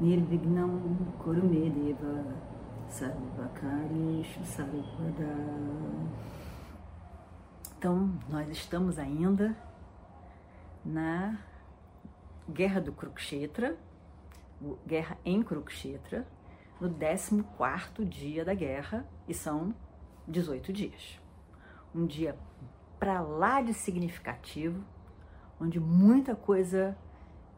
Nirvignam Kurumedeva Sarvakarishu Sarvada Então, nós estamos ainda na Guerra do Kurukshetra, guerra em Kurukshetra, no 14 dia da guerra, e são 18 dias. Um dia para lá de significativo, onde muita coisa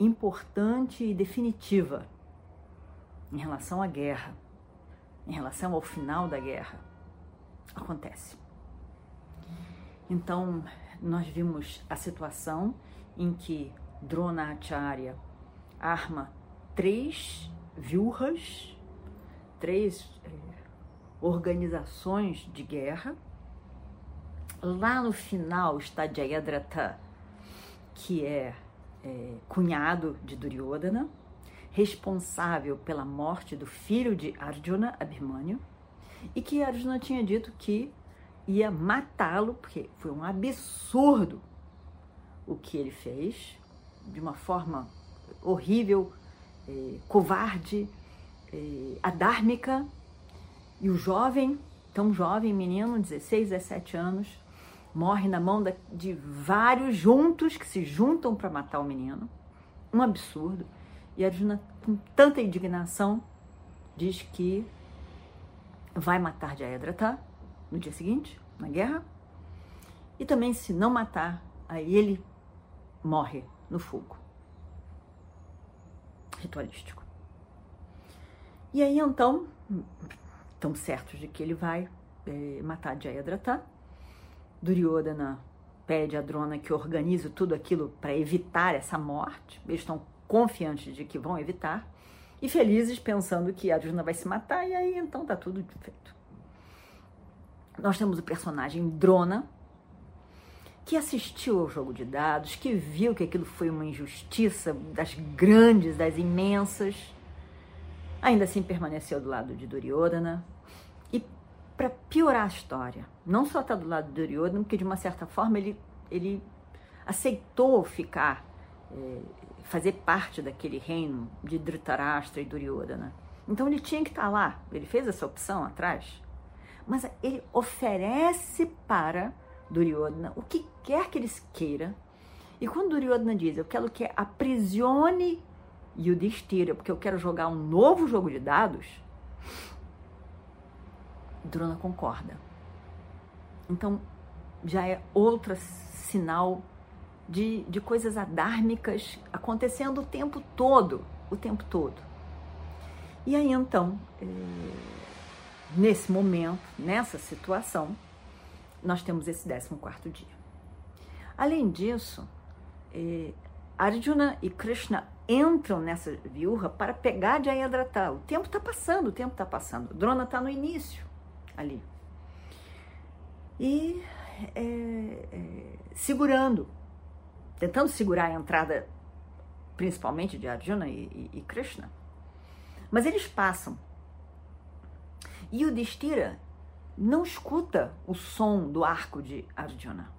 importante e definitiva em relação à guerra, em relação ao final da guerra, acontece. Então, nós vimos a situação em que Dronacharya arma três viurras, três eh, organizações de guerra. Lá no final está Jayadratha, que é, é cunhado de Duryodhana, responsável pela morte do filho de Arjuna, Abhimanyu, e que Arjuna tinha dito que ia matá-lo, porque foi um absurdo o que ele fez, de uma forma horrível, eh, covarde, eh, adármica. E o jovem, tão jovem, menino, 16, 17 anos, morre na mão de vários juntos que se juntam para matar o menino. Um absurdo. E Arjuna, com tanta indignação, diz que vai matar Jayadratha no dia seguinte, na guerra. E também, se não matar, aí ele morre no fogo ritualístico. E aí então, estão certos de que ele vai é, matar Jayadratha. Duryodhana pede a Drona que organize tudo aquilo para evitar essa morte. Eles estão confiantes de que vão evitar e felizes pensando que Arjuna vai se matar e aí então tá tudo feito. Nós temos o personagem Drona, que assistiu ao jogo de dados, que viu que aquilo foi uma injustiça das grandes, das imensas, ainda assim permaneceu do lado de Duryodhana. E para piorar a história, não só está do lado de Duryodhana, porque de uma certa forma ele, ele aceitou ficar, é, fazer parte daquele reino de Dhritarashtra e Duryodhana. Então ele tinha que estar lá, ele fez essa opção atrás, mas ele oferece para Duryodhana o que quer que eles queira. E quando Duryodhana diz, eu quero que aprisione Yudhishthira, porque eu quero jogar um novo jogo de dados, Drona concorda. Então, já é outro sinal de, de coisas adármicas acontecendo o tempo todo, o tempo todo. E aí, então, é, nesse momento, nessa situação, nós temos esse 14 dia. Além disso, eh, Arjuna e Krishna entram nessa viúva para pegar Jayadratha. O tempo está passando, o tempo está passando. Drona está no início ali. E é, é, segurando, tentando segurar a entrada, principalmente de Arjuna e, e, e Krishna. Mas eles passam. E o Destira não escuta o som do arco de Arjuna,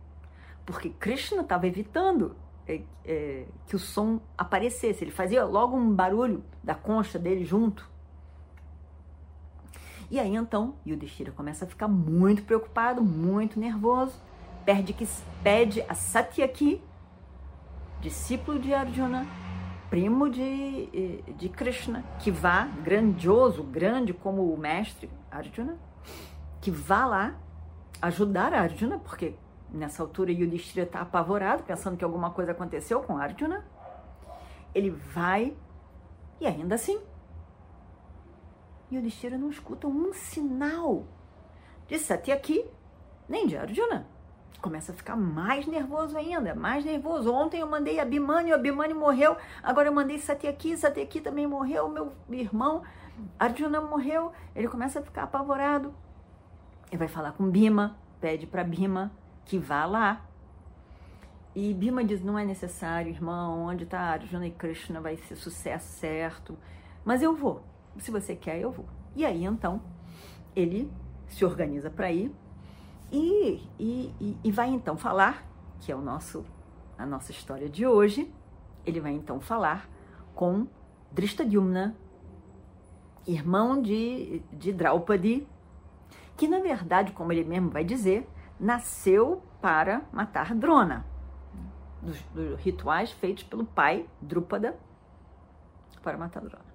porque Krishna estava evitando é, é, que o som aparecesse. Ele fazia logo um barulho da concha dele junto. E aí então Yudhishthira começa a ficar muito preocupado, muito nervoso, pede, que, pede a Satyaki, discípulo de Arjuna, primo de, de Krishna, que vá, grandioso, grande como o mestre Arjuna, que vá lá ajudar Arjuna, porque nessa altura Yudhishthira está apavorado, pensando que alguma coisa aconteceu com Arjuna. Ele vai e ainda assim Yudhishthira não escuta um sinal de Satyaki nem de Arjuna. Começa a ficar mais nervoso ainda, mais nervoso. Ontem eu mandei Abimani, o Abimani morreu. Agora eu mandei Satyaki, Satyaki também morreu. Meu irmão Arjuna morreu. Ele começa a ficar apavorado. Ele vai falar com Bima, pede para Bima que vá lá. E Bima diz: não é necessário, irmão. Onde está Arjuna e Krishna vai ser sucesso certo. Mas eu vou. Se você quer, eu vou. E aí então ele se organiza para ir e, e, e vai então falar, que é o nosso, a nossa história de hoje, ele vai então falar com Drishtadyumna, irmão de, de Draupadi, que na verdade, como ele mesmo vai dizer, nasceu para matar Drona, dos, dos rituais feitos pelo pai Drupada para matar Drona.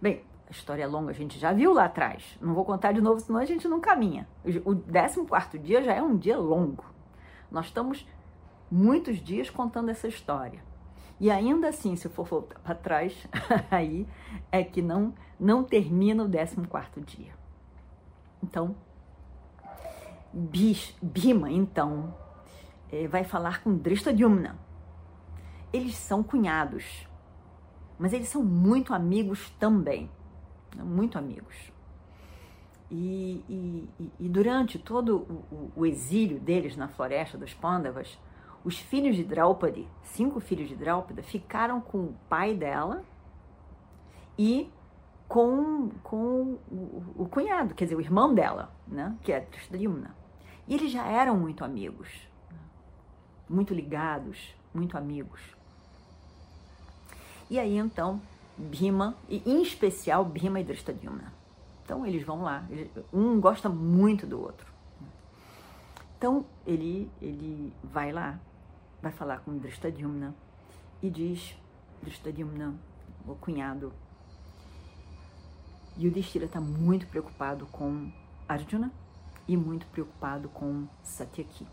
Bem, a história é longa, a gente já viu lá atrás. Não vou contar de novo, senão a gente não caminha. O 14 dia já é um dia longo. Nós estamos muitos dias contando essa história. E ainda assim, se for voltar para trás, aí é que não, não termina o 14 dia. Então, Bima, então, é, vai falar com Drishtadyumna. Eles são cunhados, mas eles são muito amigos também muito amigos. E, e, e durante todo o, o, exílio deles na floresta dos Pandavas, os filhos de Draupadi, cinco filhos de Draupadi, ficaram com o pai dela e com, com o, o cunhado, quer dizer, o irmão dela, né, que é Trishtadyumna. E eles já eram muito amigos, muito ligados, muito amigos. E aí então Bhima, e em especial Bhima e Drishtadyumna. Então eles vão lá, um gosta muito do outro. Então ele, ele vai lá, vai falar com Drishtadyumna e diz, Drishtadyumna, o cunhado, Yudhishthira está muito preocupado com Arjuna e muito preocupado com Satyaki.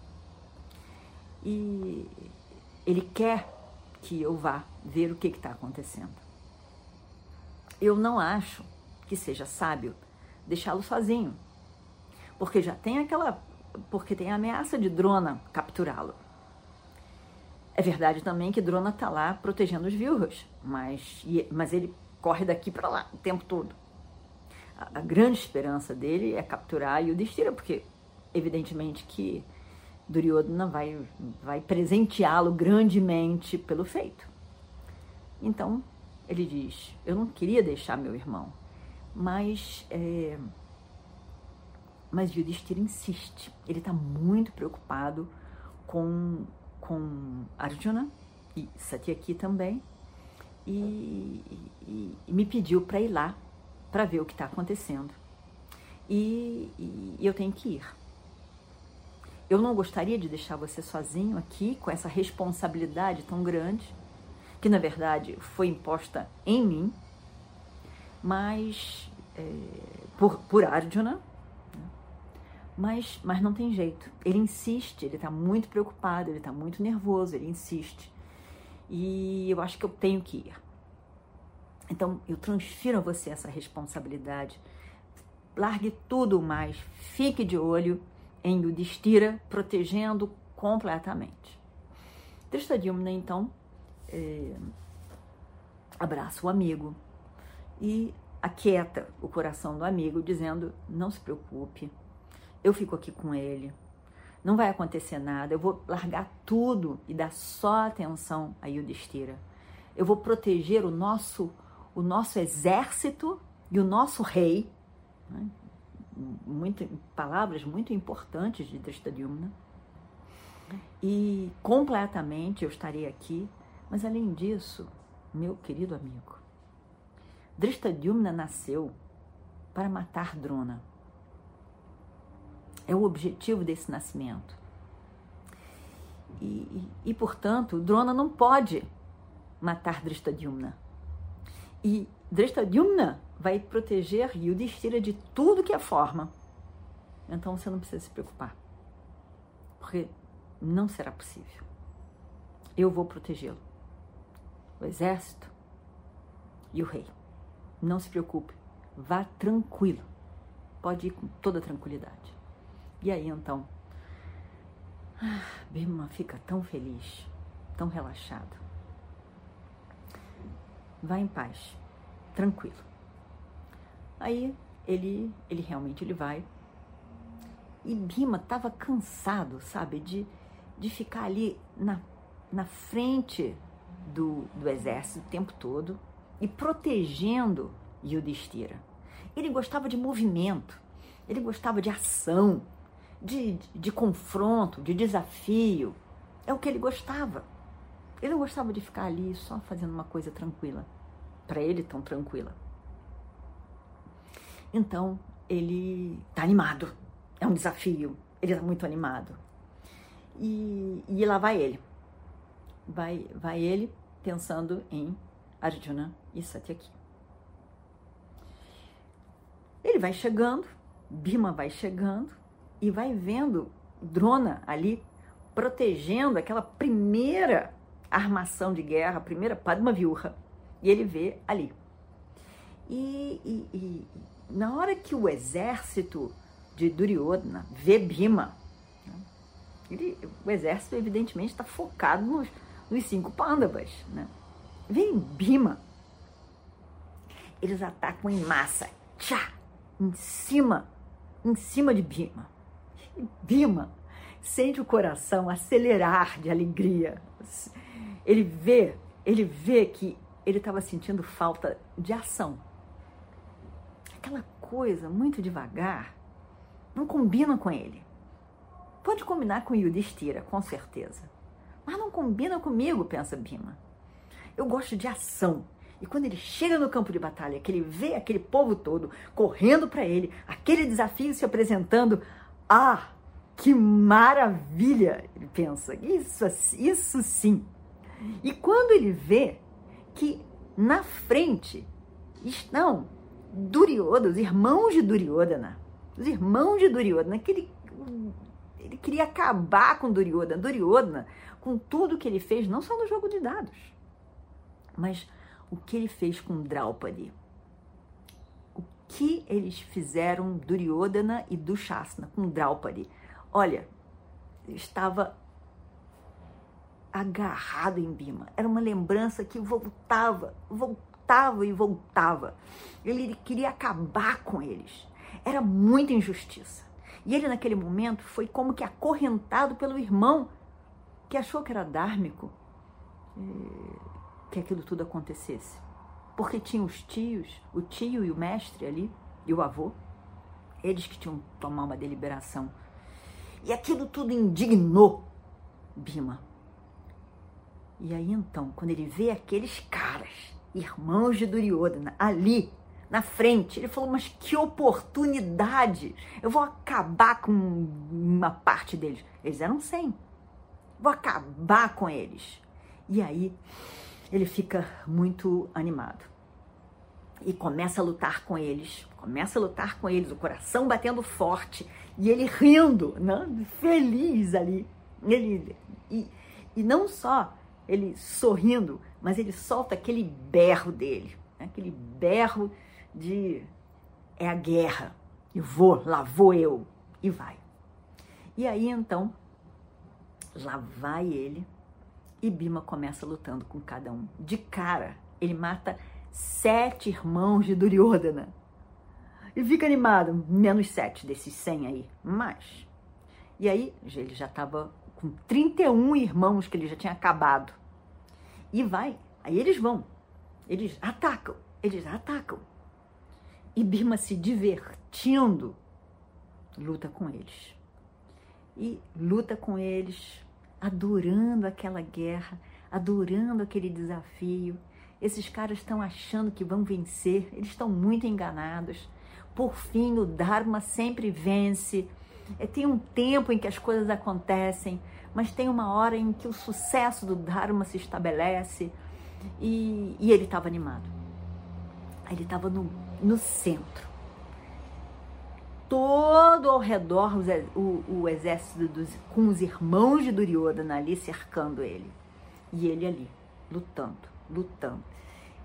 E ele quer que eu vá ver o que está acontecendo eu não acho que seja sábio deixá-lo sozinho, porque já tem aquela, porque tem a ameaça de Drona capturá-lo. É verdade também que Drona está lá protegendo os Vilros, mas, mas ele corre daqui para lá o tempo todo. A, a, grande esperança dele é capturar Yudhishthira, porque evidentemente que Duryodhana vai, vai presenteá-lo grandemente pelo feito. Então, ele diz: Eu não queria deixar meu irmão, mas. É, mas Yudhishthira insiste. Ele está muito preocupado com, com Arjuna e Satyaki também. E, e, e me pediu para ir lá para ver o que está acontecendo. E, e, eu tenho que ir. Eu não gostaria de deixar você sozinho aqui com essa responsabilidade tão grande que na verdade foi imposta em mim, mas é, por, por Arjuna, né? mas, mas não tem jeito. Ele insiste, ele está muito preocupado, ele está muito nervoso, ele insiste. E eu acho que eu tenho que ir. Então eu transfiro a você essa responsabilidade. Largue tudo mais, fique de olho em Yudhishthira, protegendo completamente. Drishtadyumna, então, é, abraça o amigo e aquieta o coração do amigo, dizendo: Não se preocupe, eu fico aqui com ele, não vai acontecer nada, eu vou largar tudo e dar só atenção a Yudhishthira. Eu vou proteger o nosso, o nosso exército e o nosso rei. Né? Muito, palavras muito importantes de Drishtadyumna. E completamente eu estarei aqui mas além disso, meu querido amigo, Drishtadyumna nasceu para matar Drona. É o objetivo desse nascimento. E, e, e portanto, Drona não pode matar Drishtadyumna. E Drishtadyumna vai proteger Yudhishthira de tudo que é forma. Então você não precisa se preocupar. Porque não será possível. Eu vou protegê-lo o exército e o rei. Não se preocupe, vá tranquilo. Pode ir com toda tranquilidade. E aí então, Ah, fica tão feliz, tão relaxado. Vai em paz, tranquilo. Aí ele, ele realmente ele vai. E Bima estava cansado, sabe, de, de ficar ali na, na frente do, do exército o tempo todo e protegendo Yudhishthira. Ele gostava de movimento, ele gostava de ação, de, de, de confronto, de desafio. É o que ele gostava. Ele não gostava de ficar ali só fazendo uma coisa tranquila. Para ele, tão tranquila. Então, ele está animado. É um desafio. Ele está muito animado. E, e lá vai ele. Vai, vai ele pensando em Arjuna e Satyaki. Ele vai chegando, Bima vai chegando e vai vendo Drona ali protegendo aquela primeira armação de guerra, a primeira Padma Viurra. E ele vê ali. E, e, e, na hora que o exército de Duryodhana vê Bima, né, ele, o exército evidentemente está focado nos, nos cinco Pandavas. Né? Vem Bima, eles atacam em massa, tchá, em cima, em cima de Bima. E Bima sente o coração acelerar de alegria. Ele vê, ele vê que ele estava sentindo falta de ação. Aquela coisa muito devagar não combina com ele. Pode combinar com Yudhishthira, com certeza. Mas não combina comigo, pensa Bima. Eu gosto de ação. E quando ele chega no campo de batalha, que ele vê aquele povo todo correndo para ele, aquele desafio se apresentando, ah, que maravilha! Ele pensa, isso, isso sim. E quando ele vê que na frente estão Duryodhana, os irmãos de Duryodhana, os irmãos de Duryodhana, que ele, ele queria acabar com Duryodhana, Duryodhana, com tudo que ele fez, não só no jogo de dados, mas o que ele fez com Draupadi. O que eles fizeram Duryodhana e Dushasana com Draupadi. Olha, estava agarrado em Bima. Era uma lembrança que voltava, voltava e voltava. Ele queria acabar com eles. Era muita injustiça. E ele, naquele momento, foi como que acorrentado pelo irmão que achou que era dármico eh, que aquilo tudo acontecesse. Porque tinha os tios, o tio e o mestre ali, e o avô, eles que tinham que tomar uma deliberação. E aquilo tudo indignou Bima. E aí então, quando ele vê aqueles caras, irmãos de Duryodhana, ali na frente, ele falou: Mas que oportunidade! Eu vou acabar com uma parte deles. Eles eram 100. Vou acabar com eles. E aí ele fica muito animado e começa a lutar com eles. Começa a lutar com eles, o coração batendo forte e ele rindo, né? feliz ali. Ele, e, e não só ele sorrindo, mas ele solta aquele berro dele, né? aquele berro de é a guerra, eu vou, lá vou eu, e vai. E aí então, lá vai ele, e Bima começa lutando com cada um. De cara, ele mata sete irmãos de Duryodhana. E fica animado, menos sete desses cem aí, mais. E aí, ele já estava com 31 irmãos que ele já tinha acabado. E vai. Aí eles vão. Eles atacam. Eles atacam. E Bima se divertindo, luta com eles. E luta com eles, adorando aquela guerra, adorando aquele desafio. Esses caras estão achando que vão vencer, eles estão muito enganados. Por fim, o Dharma sempre vence. É, tem um tempo em que as coisas acontecem, mas tem uma hora em que o sucesso do Dharma se estabelece e, e ele estava animado. Ele estava no, no centro. Todo ao redor o, o exército dos, com os irmãos de Duryodhana ali cercando ele. E ele ali, lutando, lutando.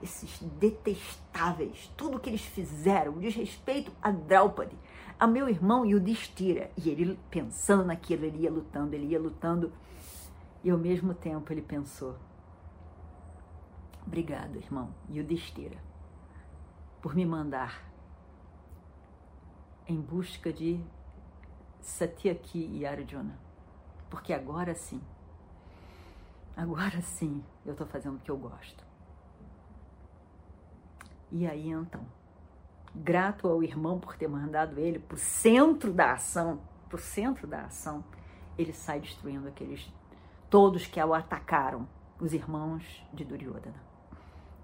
esses detestáveis, tudo que eles fizeram, o desrespeito a Draupadi, a meu irmão e o Destira. E ele pensando naquilo, ele ia lutando, ele ia lutando. E ao mesmo tempo ele pensou: Obrigado, irmão, e o Destira, por me mandar em busca de Satyaki e Arjuna. Porque agora sim, agora sim eu estou fazendo o que eu gosto. E aí então, grato ao irmão por ter mandado ele para o centro da ação, para o centro da ação, ele sai destruindo aqueles todos que o atacaram, os irmãos de Duryodhana.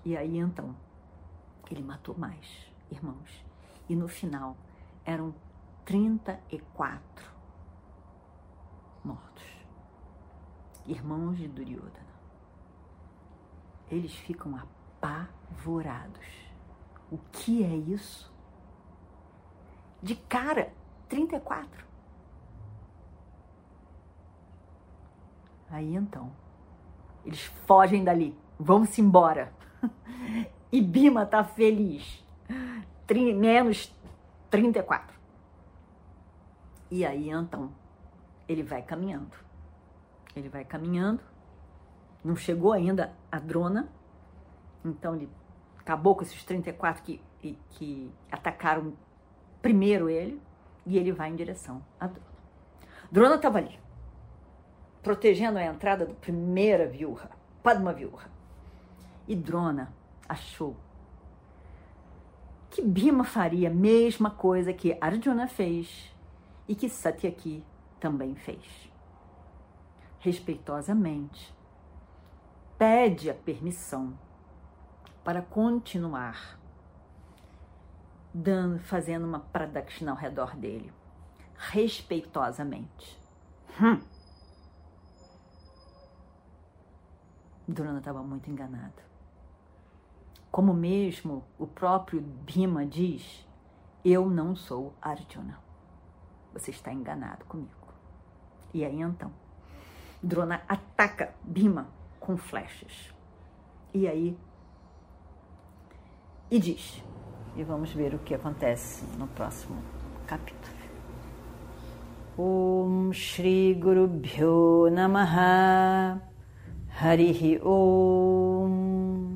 E aí então, ele matou mais irmãos. E no final eram 34 mortos. Irmãos de Duryodhana. Eles ficam apavorados o que é isso? De cara, 34. Aí então, eles fogem dali, vão-se embora. E Bima tá feliz. Trin menos 34. E aí então, ele vai caminhando. Ele vai caminhando. Não chegou ainda a drona. Então ele acabou com esses 34 que, que atacaram primeiro ele, e ele vai em direção a Drona. Drona estava ali, protegendo a entrada da primeira viúva, Padma viúva. E Drona achou que Bhima faria a mesma coisa que Arjuna fez e que Satyaki também fez. Respeitosamente, pede a permissão para continuar dando, fazendo uma pradakshina ao redor dele, respeitosamente. Hum. Durana estava muito enganado. Como mesmo o próprio Bhima diz, eu não sou Arjuna. Você está enganado comigo. E aí então, Drona ataca Bhima com flechas. E aí e diz. E vamos ver o que acontece no próximo capítulo. Om Shri Guru Bhyo Namaha Harihi Om